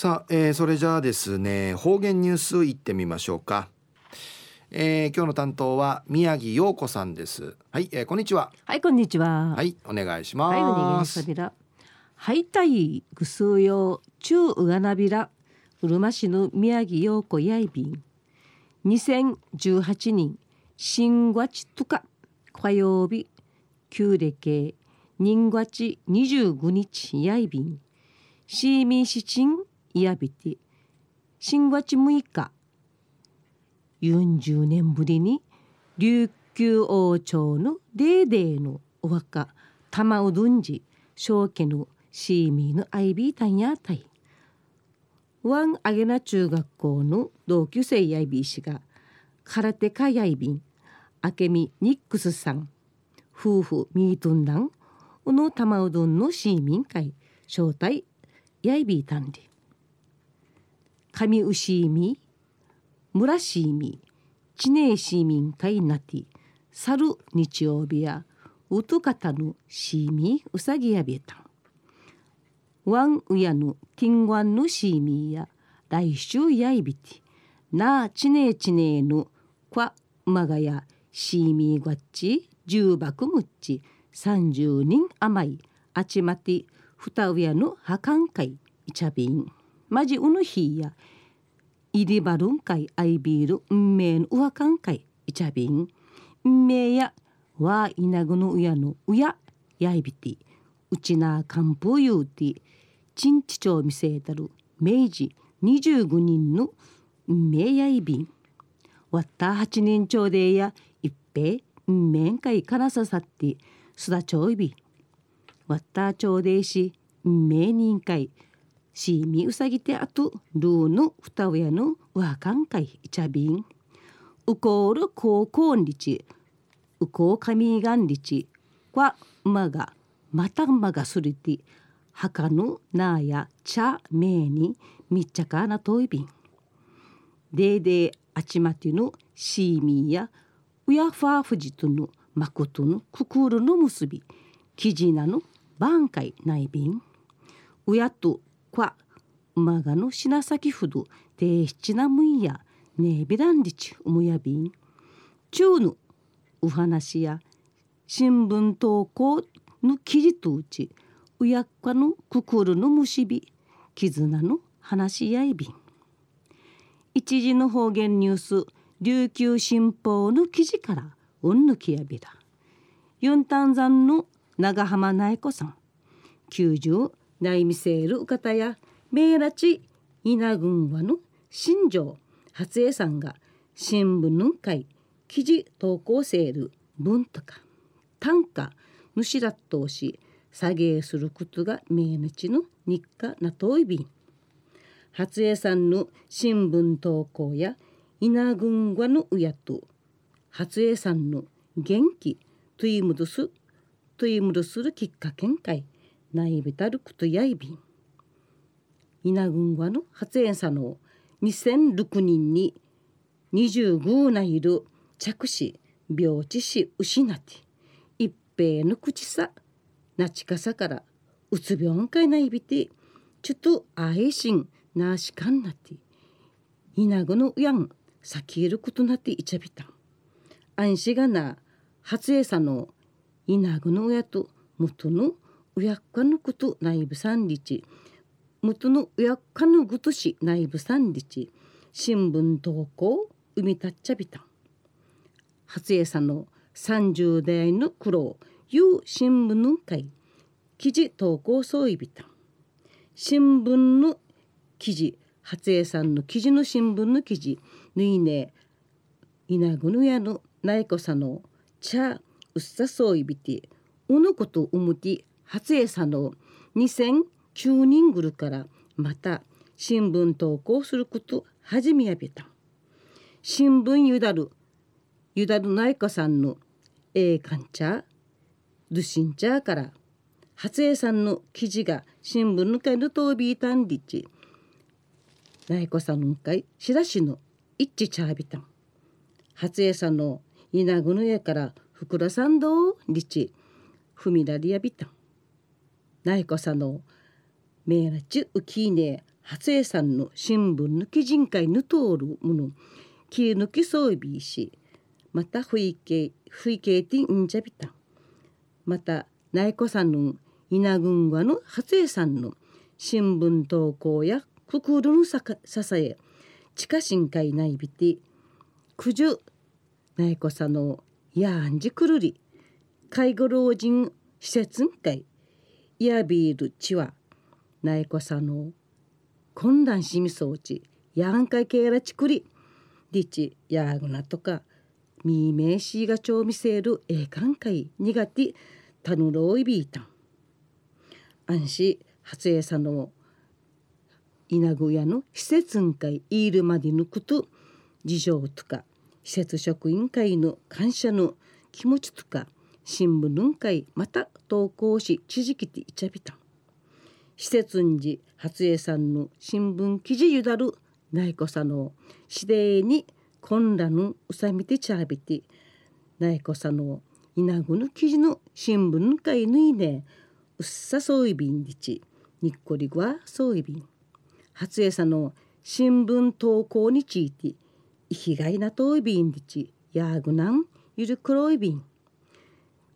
さあ、えー、それじゃあですね方言ニュースいってみましょうか、えー、今日の担当は宮城陽子さんです。はい、えー、こんにちは。はいこんにちは。はいお願いします。はいお願いします。はいたいぐすうよ中うがなびらうるま市の宮城陽子やいびん。2018年新月とか火曜日旧暦人月25日やいびん。シーミーシチンいやびて新月6日。40年ぶりに琉球王朝のデーデーのお墓玉うどんじ正家のシーミーのアイビータンやたいワンアゲナ中学校の同級生やいびー氏が空手家やいびんあけみニックスさん夫婦ミートンダンの玉うどんの市民会招待やいびーたんり上牛み村しみ知名市民会なて去る日曜日やうとかたぬしみうさぎやびた。ワンウヤヌティンワンのシーミーや来週やいびてなあちねえちねえぬ kwa まがやシーミーガッチ重箱むっち三十人甘いあちまてふたうやのはかんかいいちゃびんまじうぬひや。いりばるんかいあいびるんめいのうわかんかいいちゃびんんめやわいなぐのうやのうややいびて。うちなかんぷうゆうて。ちんちちょうみせたる明治。25人のんめやいびん。わった八人町でや一平面会かいからささってすだちょういび。わった町でし名人会。シーミウサギテアトルーヌフタウヤヌワカンカイイチャビンウコールコーコーンリチウコーカミガンリチワマガマタマガスリティハカヌナヤチャメニミっちゃかなといびんデーデーあちまてのシーミーやウヤファーフジトのマコトのククールの結びキジナのバンカイナイビンウヤと品先ふどて七なむんやねえびらんりちうむやびん中のお話や新聞投稿の記事とうちうやっかのくくるのむしび絆の話し合いびん一時の方言ニュース琉球新報の記事からうんぬきやびらユンタン山の長浜苗子さん90内見せる方や名拉致稲郡和の新庄初江さんが新聞の会記事投稿せる文とか短歌むしらっとし下げすることが名なちの日課なといびん。初江さんの新聞投稿や稲郡和の親と初江さんの元気といむどすといむどするきっかけんかい。ないびたることやいびん。稲郡和の初江さんの2006人に25ないる着手病地し失って一平の口さなちかさからうつ病んかいないびてちょっとあいしんなしかんなって稲ぐのやんさきいることなっていちゃびたん。安心がな初江さの稲ぐの親と元の親かのこと内部三日元の親かのぐとし内部三日新聞投稿生みたっちゃびたん。初江さんの30代の苦労いう新聞の会。記事投稿そういびたん。新聞の記事。初江さんの記事の新聞の記事。ぬいね稲ぐのやのないこさの茶。うっさそういびて。うのことうむて初江さんの2009人ぐるからまた新聞投稿すること始めやびた。新聞ゆだるゆだるないかさんのええかんちゃルシンチャーから初江さんの記事が新聞の会のとびいたんりちないこさんの会しらしの一致チャービタン。初江さんの稲ぐの家からふくらさんどうりち踏みらりやびたん。ないこさんのめいらちうきいね初江さんの新聞抜き人会ぬ通るもの。気抜きそうびしまたふいけふいけてんじゃびた。また内子さんの稲群話の初江さんの新聞投稿やくくるのさかささえ地下深海内びて九十内子さんのやんじくるり介護老人施設会イヤビールチワ内子さんの混乱しみ装置やんかけらちくり。リチやぐなとかみめしがちょうみせるえかんかい苦手たぬろいびいたん安心初江さんの稲具屋の施設ん会いるまでぬくと事情とか施設職員会の感謝の気持ちとか新聞ん会また投稿し知事きていちゃびた施設んじ初江さんの新聞記事ゆだる内子さんの指定に混乱のうさみてちゃびて内子さんの稲具の記事の新聞会ぬいね。うっさそういびんりち。にっこりぐわそういびん。初江さんの新聞投稿について。生きがいなといびんりち。やぐなん。ゆるくろいびん。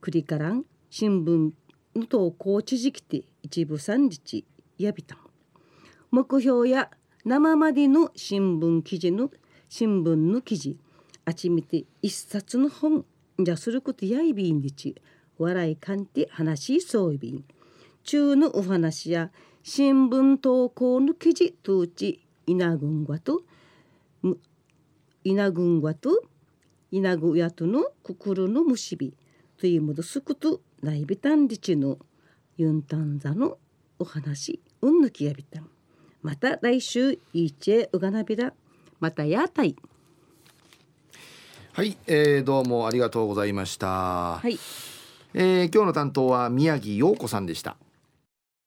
くりからん新聞の投稿地時期て一部三日やびたん目標や生までの新聞記事の新聞の記事あちみて一冊の本じゃすることやいびんりち笑いかんて話しそういびん。中のお話や新聞投稿の記事通知稲群がと稲群がと稲ぐやとのくくるのむしび。というもどすくとないびたんりちのユンタンザのお話うんぬきやびたんまた来週いちえうがなびらまたやたいはい、えー、どうもありがとうございました。はいえー今日の担当は宮城陽子さんでした。